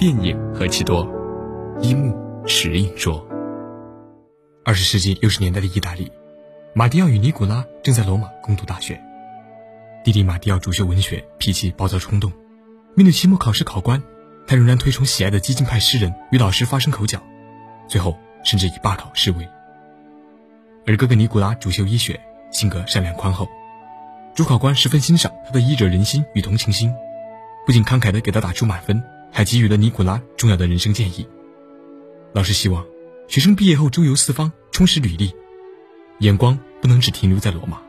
电影何其多，一幕十影说。二十世纪六十年代的意大利，马蒂奥与尼古拉正在罗马攻读大学。弟弟马蒂奥主修文学，脾气暴躁冲动。面对期末考试考官，他仍然推崇喜爱的激进派诗人，与老师发生口角，最后甚至以罢考示威。而哥哥尼古拉主修医学，性格善良宽厚。主考官十分欣赏他的医者仁心与同情心，不仅慷慨地给他打出满分，还给予了尼古拉重要的人生建议。老师希望学生毕业后周游四方，充实履历，眼光不能只停留在罗马。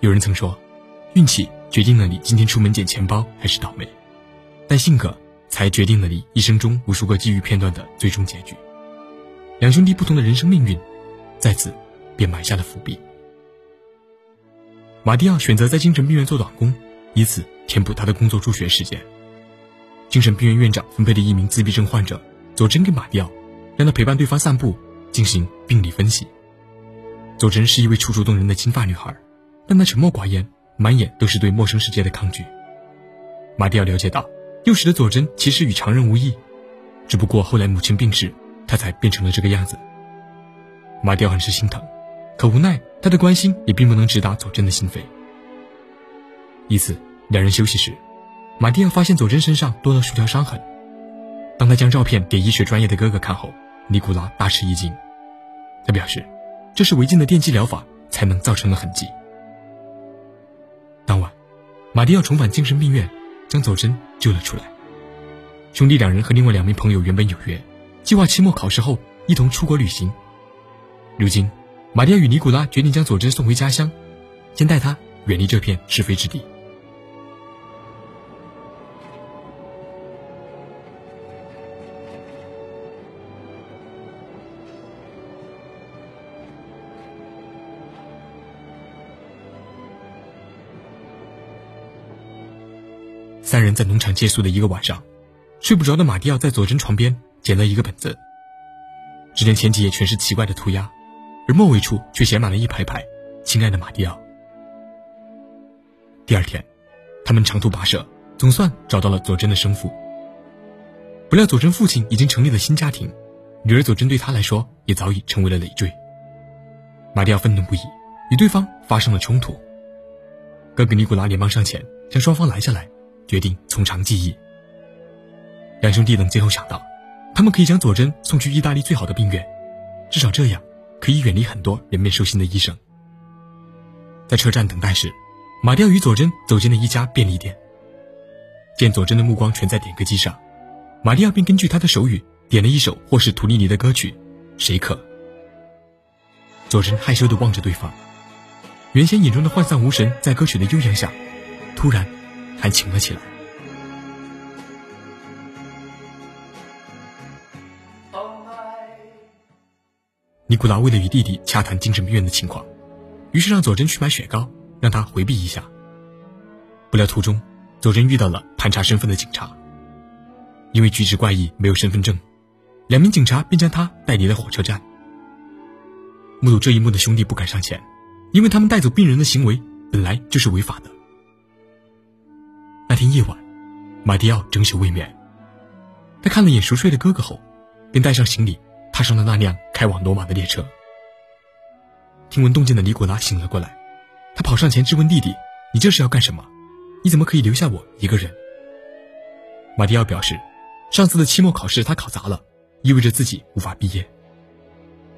有人曾说，运气决定了你今天出门捡钱包还是倒霉，但性格才决定了你一生中无数个机遇片段的最终结局。两兄弟不同的人生命运，在此便埋下了伏笔。马蒂奥选择在精神病院做短工，以此填补他的工作助学时间。精神病院院长分配了一名自闭症患者佐真给马蒂奥，让他陪伴对方散步，进行病理分析。佐真是一位楚楚动人的金发女孩，但她沉默寡言，满眼都是对陌生世界的抗拒。马蒂奥了解到，幼时的佐真其实与常人无异，只不过后来母亲病逝，她才变成了这个样子。马蒂奥很是心疼。可无奈，他的关心也并不能直达佐真的心扉。一次，两人休息时，马蒂奥发现佐真身上多了数条伤痕。当他将照片给医学专业的哥哥看后，尼古拉大吃一惊。他表示，这是违禁的电击疗法才能造成的痕迹。当晚，马蒂奥重返精神病院，将佐真救了出来。兄弟两人和另外两名朋友原本有约，计划期末考试后一同出国旅行。如今。马蒂亚与尼古拉决定将佐真送回家乡，先带他远离这片是非之地。三人在农场借宿的一个晚上，睡不着的马蒂奥在佐真床边捡了一个本子，只见前几页全是奇怪的涂鸦。而末尾处却写满了一排排“亲爱的马蒂奥”。第二天，他们长途跋涉，总算找到了佐真的生父。不料佐真父亲已经成立了新家庭，女儿佐真对他来说也早已成为了累赘。马蒂奥愤怒不已，与对方发生了冲突。哥哥尼古拉连忙上前将双方拦下来，决定从长计议。两兄弟等最后想到，他们可以将佐真送去意大利最好的病院，至少这样。可以远离很多人面兽心的医生。在车站等待时，马蒂奥与佐真走进了一家便利店。见佐真的目光全在点歌机上，马蒂亚便根据他的手语点了一首或是图利尼的歌曲《谁可》。佐真害羞地望着对方，原先眼中的涣散无神，在歌曲的悠扬下，突然还晴了起来。尼古拉为了与弟弟洽谈精神病院的情况，于是让佐真去买雪糕，让他回避一下。不料途中，佐真遇到了盘查身份的警察。因为举止怪异，没有身份证，两名警察便将他带离了火车站。目睹这一幕的兄弟不敢上前，因为他们带走病人的行为本来就是违法的。天夜晚，马蒂奥整宿未眠，他看了眼熟睡的哥哥后，便带上行李。踏上了那辆开往罗马的列车。听闻动静的尼古拉醒了过来，他跑上前质问弟弟：“你这是要干什么？你怎么可以留下我一个人？”马蒂奥表示：“上次的期末考试他考砸了，意味着自己无法毕业，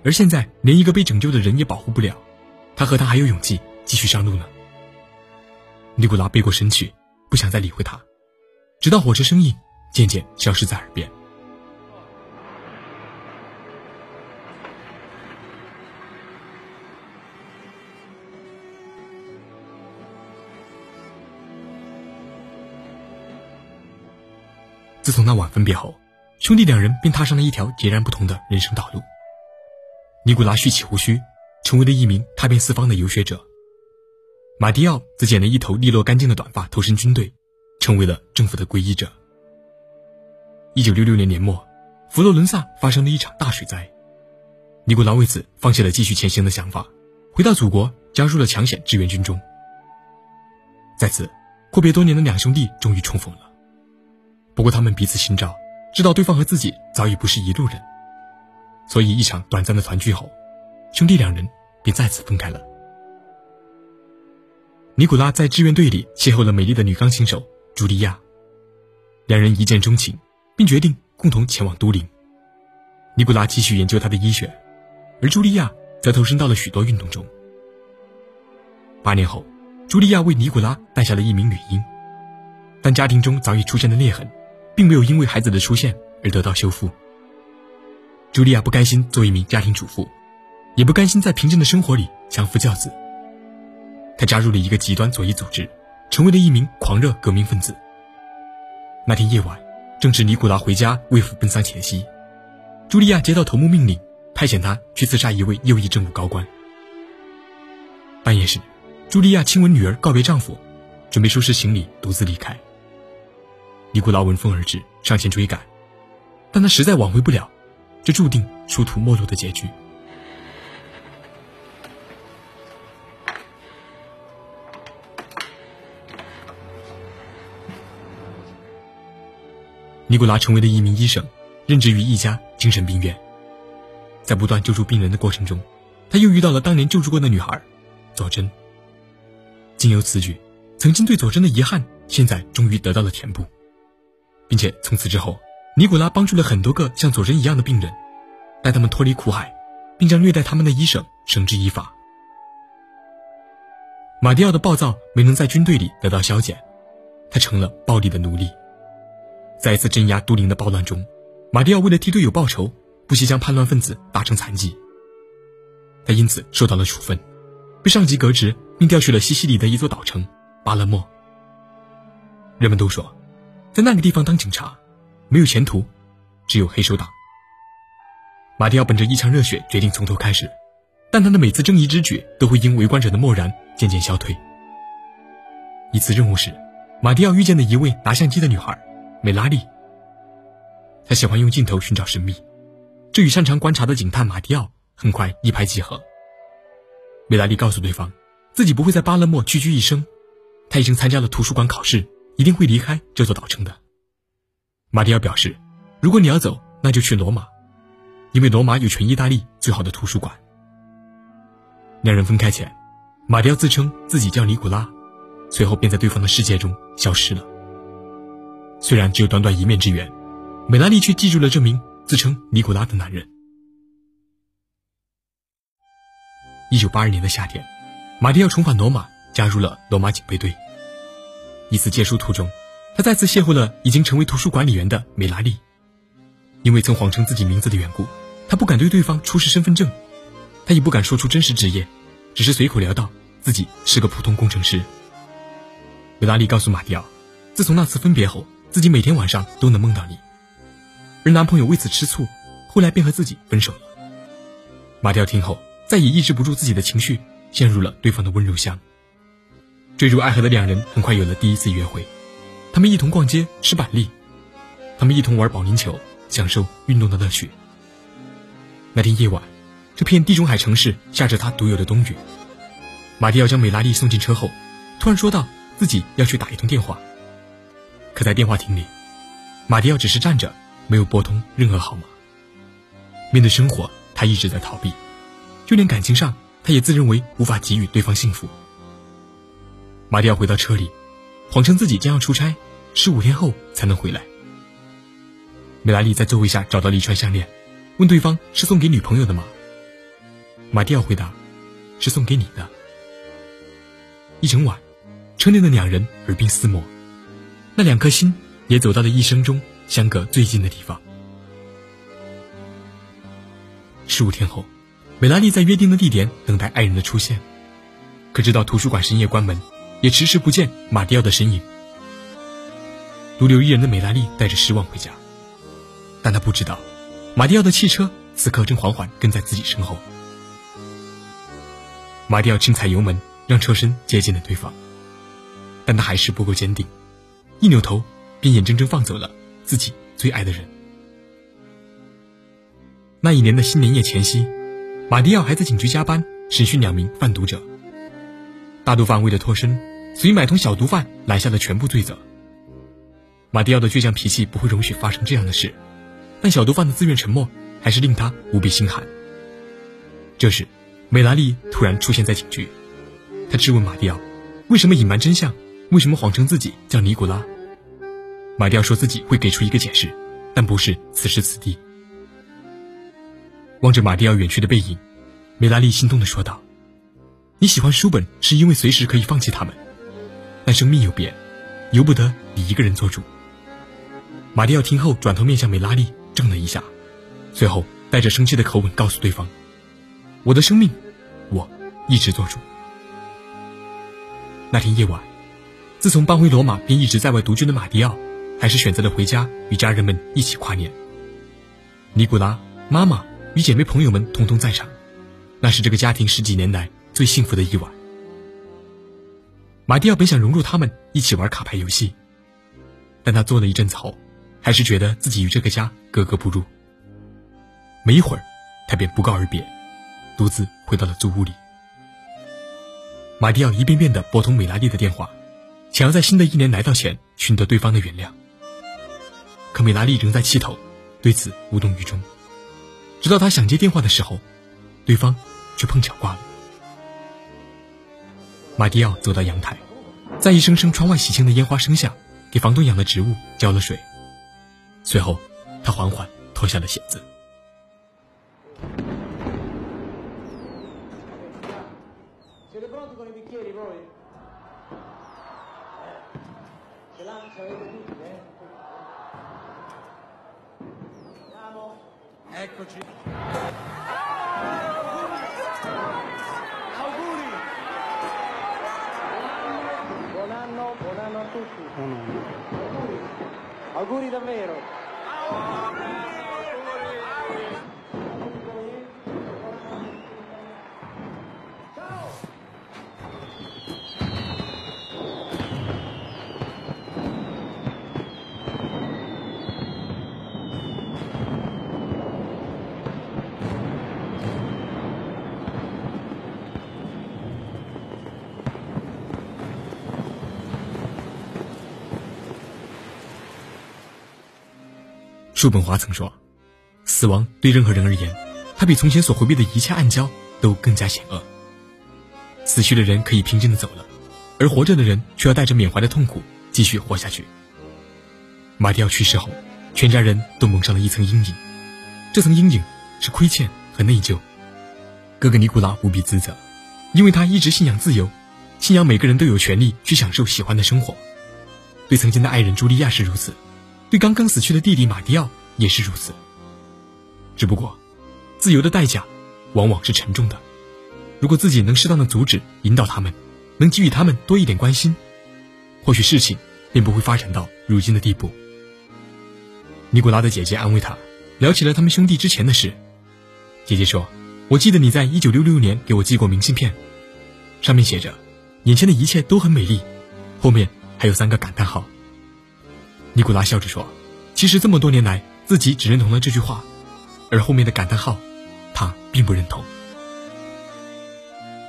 而现在连一个被拯救的人也保护不了，他和他还有勇气继续上路呢。”尼古拉背过身去，不想再理会他，直到火车声音渐渐消失在耳边。自从那晚分别后，兄弟两人便踏上了一条截然不同的人生道路。尼古拉蓄起胡须，成为了一名踏遍四方的游学者；马蒂奥则剪了一头利落干净的短发，投身军队，成为了政府的皈依者。一九六六年年末，佛罗伦萨发生了一场大水灾，尼古拉为此放弃了继续前行的想法，回到祖国，加入了抢险志愿军中。在此，阔别多年的两兄弟终于重逢了。不过他们彼此心照，知道对方和自己早已不是一路人，所以一场短暂的团聚后，兄弟两人便再次分开了。尼古拉在志愿队里邂逅了美丽的女钢琴手茱莉亚，两人一见钟情，并决定共同前往都灵。尼古拉继续研究他的医学，而茱莉亚则投身到了许多运动中。八年后，茱莉亚为尼古拉诞下了一名女婴，但家庭中早已出现的裂痕，并没有因为孩子的出现而得到修复。茱莉亚不甘心做一名家庭主妇，也不甘心在平静的生活里相夫教子。他加入了一个极端左翼组织，成为了一名狂热革命分子。那天夜晚，正值尼古拉回家为父奔丧前夕，茱莉亚接到头目命令，派遣他去刺杀一位右翼政府高官。半夜时，茱莉亚亲吻女儿告别丈夫，准备收拾行李独自离开。尼古拉闻风而至，上前追赶，但他实在挽回不了，这注定殊途末路的结局。尼古拉成为了一名医生，任职于一家精神病院。在不断救助病人的过程中，他又遇到了当年救助过的女孩佐真。经由此举，曾经对佐真的遗憾，现在终于得到了填补，并且从此之后，尼古拉帮助了很多个像佐真一样的病人，带他们脱离苦海，并将虐待他们的医生绳之以法。马蒂奥的暴躁没能在军队里得到消减，他成了暴力的奴隶。在一次镇压都灵的暴乱中，马蒂奥为了替队友报仇，不惜将叛乱分子打成残疾。他因此受到了处分，被上级革职，并调去了西西里的一座岛城巴勒莫。人们都说，在那个地方当警察没有前途，只有黑手党。马蒂奥本着一腔热血，决定从头开始，但他的每次正义之举都会因围观者的漠然渐渐消退。一次任务时，马蒂奥遇见了一位拿相机的女孩。美拉利，他喜欢用镜头寻找神秘，这与擅长观察的警探马蒂奥很快一拍即合。美拉利告诉对方，自己不会在巴勒莫屈居一生，他已经参加了图书馆考试，一定会离开这座岛城的。马蒂奥表示，如果你要走，那就去罗马，因为罗马有全意大利最好的图书馆。两人分开前，马蒂奥自称自己叫尼古拉，随后便在对方的世界中消失了。虽然只有短短一面之缘，美拉利却记住了这名自称尼古拉的男人。一九八二年的夏天，马蒂奥重返罗马，加入了罗马警备队。一次借书途中，他再次邂逅了已经成为图书管理员的美拉利。因为曾谎称自己名字的缘故，他不敢对对方出示身份证，他也不敢说出真实职业，只是随口聊到自己是个普通工程师。美拉利告诉马蒂奥，自从那次分别后。自己每天晚上都能梦到你，而男朋友为此吃醋，后来便和自己分手了。马蒂奥听后再也抑制不住自己的情绪，陷入了对方的温柔乡。坠入爱河的两人很快有了第一次约会，他们一同逛街吃板栗，他们一同玩保龄球，享受运动的乐趣。那天夜晚，这片地中海城市下着他独有的冬雨。马蒂奥将美拉丽送进车后，突然说道自己要去打一通电话。可在电话亭里，马蒂奥只是站着，没有拨通任何号码。面对生活，他一直在逃避，就连感情上，他也自认为无法给予对方幸福。马蒂奥回到车里，谎称自己将要出差，十五天后才能回来。美拉利在座位下找到了一串项链，问对方是送给女朋友的吗？马蒂奥回答：“是送给你的。”一整晚，车内的两人耳鬓厮磨。那两颗心也走到了一生中相隔最近的地方。十五天后，美拉利在约定的地点等待爱人的出现，可直到图书馆深夜关门，也迟迟不见马蒂奥的身影。独留一人的美拉利带着失望回家，但她不知道，马蒂奥的汽车此刻正缓缓跟在自己身后。马蒂奥轻踩油门，让车身接近了对方，但他还是不够坚定。一扭头，便眼睁睁放走了自己最爱的人。那一年的新年夜前夕，马蒂奥还在警局加班审讯两名贩毒者。大毒贩为了脱身，所以买通小毒贩揽下了全部罪责。马蒂奥的倔强脾气不会容许发生这样的事，但小毒贩的自愿沉默还是令他无比心寒。这时，美拉利突然出现在警局，他质问马蒂奥：“为什么隐瞒真相？为什么谎称自己叫尼古拉？”马蒂奥说自己会给出一个解释，但不是此时此地。望着马蒂奥远去的背影，梅拉利心动的说道：“你喜欢书本，是因为随时可以放弃他们，但生命有别，由不得你一个人做主。”马蒂奥听后，转头面向美拉利，怔了一下，随后带着生气的口吻告诉对方：“我的生命，我一直做主。”那天夜晚，自从搬回罗马便一直在外独居的马蒂奥，还是选择了回家与家人们一起跨年。尼古拉、妈妈与姐妹朋友们通通在场，那是这个家庭十几年来最幸福的一晚。马蒂奥本想融入他们一起玩卡牌游戏，但他坐了一阵子后。还是觉得自己与这个家格格不入。没一会儿，他便不告而别，独自回到了租屋里。马蒂奥一遍遍地拨通美拉蒂的电话，想要在新的一年来到前寻得对方的原谅。可米拉利仍在气头，对此无动于衷。直到他想接电话的时候，对方却碰巧挂了。马蒂奥走到阳台，在一声声窗外喜庆的烟花声下，给房东养的植物浇了水。随后，他缓缓脱下了鞋子。Eccoci. Auguri. Buon anno, buon anno a tutti. Auguri. Auguri davvero. 叔本华曾说：“死亡对任何人而言，它比从前所回避的一切暗礁都更加险恶。死去的人可以平静的走了，而活着的人却要带着缅怀的痛苦继续活下去。”马蒂奥去世后，全家人都蒙上了一层阴影，这层阴影是亏欠和内疚。哥哥尼古拉无比自责，因为他一直信仰自由，信仰每个人都有权利去享受喜欢的生活。对曾经的爱人茱莉亚是如此。对刚刚死去的弟弟马蒂奥也是如此。只不过，自由的代价往往是沉重的。如果自己能适当的阻止、引导他们，能给予他们多一点关心，或许事情便不会发展到如今的地步。尼古拉的姐姐安慰他，聊起了他们兄弟之前的事。姐姐说：“我记得你在一九六六年给我寄过明信片，上面写着‘眼前的一切都很美丽’，后面还有三个感叹号。”尼古拉笑着说：“其实这么多年来，自己只认同了这句话，而后面的感叹号，他并不认同。”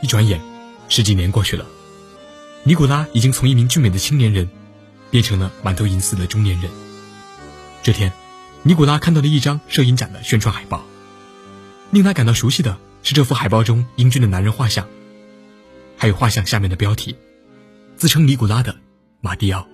一转眼，十几年过去了，尼古拉已经从一名俊美的青年人，变成了满头银丝的中年人。这天，尼古拉看到了一张摄影展的宣传海报，令他感到熟悉的是这幅海报中英俊的男人画像，还有画像下面的标题：“自称尼古拉的马蒂奥。”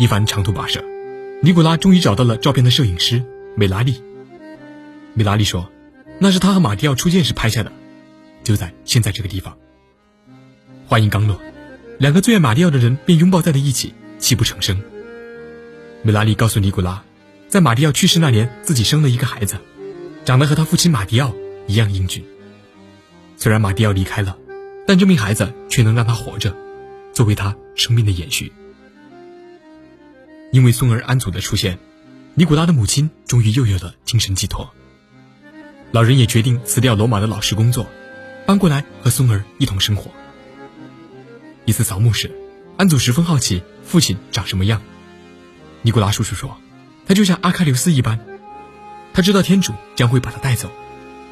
一番长途跋涉，尼古拉终于找到了照片的摄影师美拉利。美拉利说：“那是他和马蒂奥初见时拍下的，就在现在这个地方。”话音刚落，两个最爱马蒂奥的人便拥抱在了一起，泣不成声。美拉利告诉尼古拉，在马蒂奥去世那年，自己生了一个孩子，长得和他父亲马蒂奥一样英俊。虽然马蒂奥离开了，但这名孩子却能让他活着，作为他生命的延续。因为孙儿安祖的出现，尼古拉的母亲终于又有了精神寄托。老人也决定辞掉罗马的老师工作，搬过来和孙儿一同生活。一次扫墓时，安祖十分好奇父亲长什么样。尼古拉叔叔说：“他就像阿喀琉斯一般，他知道天主将会把他带走，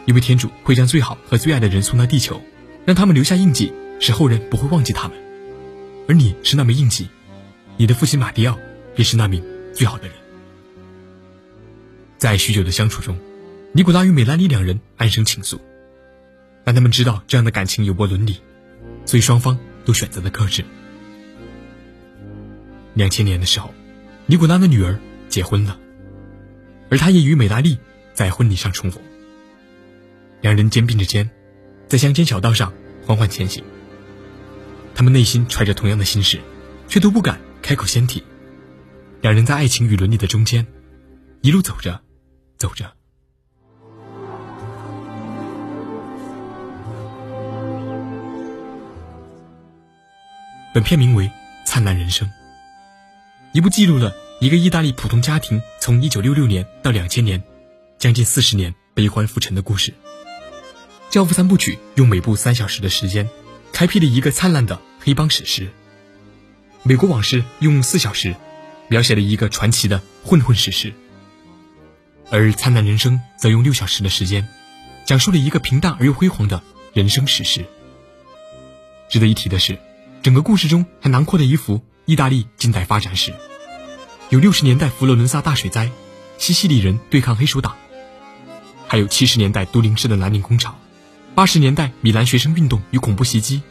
因为天主会将最好和最爱的人送到地球，让他们留下印记，使后人不会忘记他们。而你是那枚印记，你的父亲马蒂奥便是那名最好的人。”在许久的相处中。尼古拉与美拉妮两人暗生情愫，但他们知道这样的感情有悖伦理，所以双方都选择了克制。两千年的时候，尼古拉的女儿结婚了，而他也与美拉丽在婚礼上重逢。两人肩并着肩，在乡间小道上缓缓前行。他们内心揣着同样的心事，却都不敢开口先提。两人在爱情与伦理的中间，一路走着，走着。本片名为《灿烂人生》，一部记录了一个意大利普通家庭从1966年到2000年，将近四十年悲欢浮沉的故事。《教父》三部曲用每部三小时的时间，开辟了一个灿烂的黑帮史诗；《美国往事》用四小时，描写了一个传奇的混混史诗；而《灿烂人生》则用六小时的时间，讲述了一个平淡而又辉煌的人生史诗。值得一提的是。整个故事中还囊括了一幅意大利近代发展史，有六十年代佛罗伦萨大水灾，西西里人对抗黑手党，还有七十年代都灵市的兰陵工厂，八十年代米兰学生运动与恐怖袭击，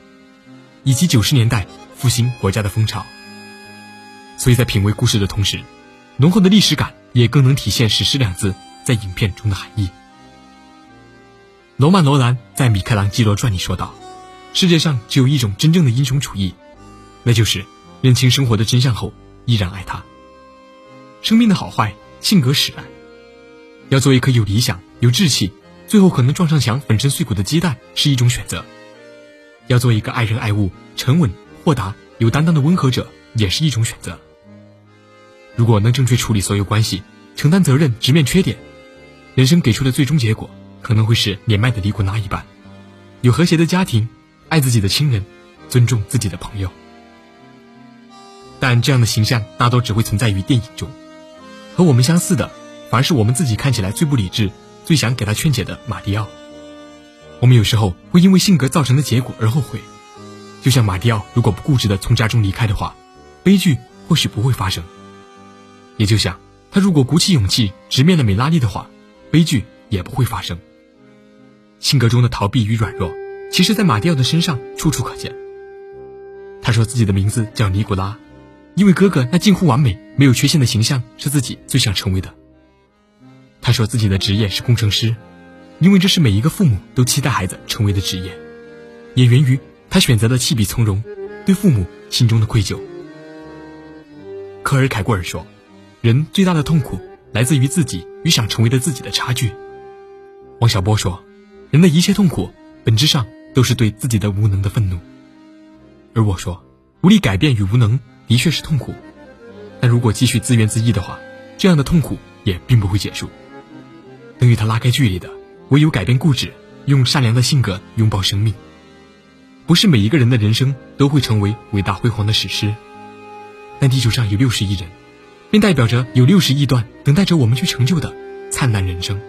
以及九十年代复兴国家的风潮。所以在品味故事的同时，浓厚的历史感也更能体现“史诗”两字在影片中的含义。罗曼·罗兰在《米开朗基罗传》里说道。世界上只有一种真正的英雄主义，那就是认清生活的真相后依然爱它。生命的好坏，性格使然。要做一颗有理想、有志气，最后可能撞上墙、粉身碎骨的鸡蛋，是一种选择；要做一个爱人爱物、沉稳豁达、有担当的温和者，也是一种选择。如果能正确处理所有关系，承担责任，直面缺点，人生给出的最终结果，可能会是年迈的李古拉一般，有和谐的家庭。爱自己的亲人，尊重自己的朋友，但这样的形象大多只会存在于电影中。和我们相似的，反而是我们自己看起来最不理智、最想给他劝解的马蒂奥。我们有时候会因为性格造成的结果而后悔，就像马蒂奥如果不固执的从家中离开的话，悲剧或许不会发生；也就像他如果鼓起勇气直面了美拉丽的话，悲剧也不会发生。性格中的逃避与软弱。其实，在马蒂奥的身上处处可见。他说自己的名字叫尼古拉，因为哥哥那近乎完美、没有缺陷的形象是自己最想成为的。他说自己的职业是工程师，因为这是每一个父母都期待孩子成为的职业，也源于他选择的弃笔从戎，对父母心中的愧疚。科尔凯郭尔说，人最大的痛苦来自于自己与想成为的自己的差距。王小波说，人的一切痛苦本质上。都是对自己的无能的愤怒，而我说，无力改变与无能的确是痛苦，但如果继续自怨自艾的话，这样的痛苦也并不会结束。能与他拉开距离的，唯有改变固执，用善良的性格拥抱生命。不是每一个人的人生都会成为伟大辉煌的史诗，但地球上有六十亿人，并代表着有六十亿段等待着我们去成就的灿烂人生。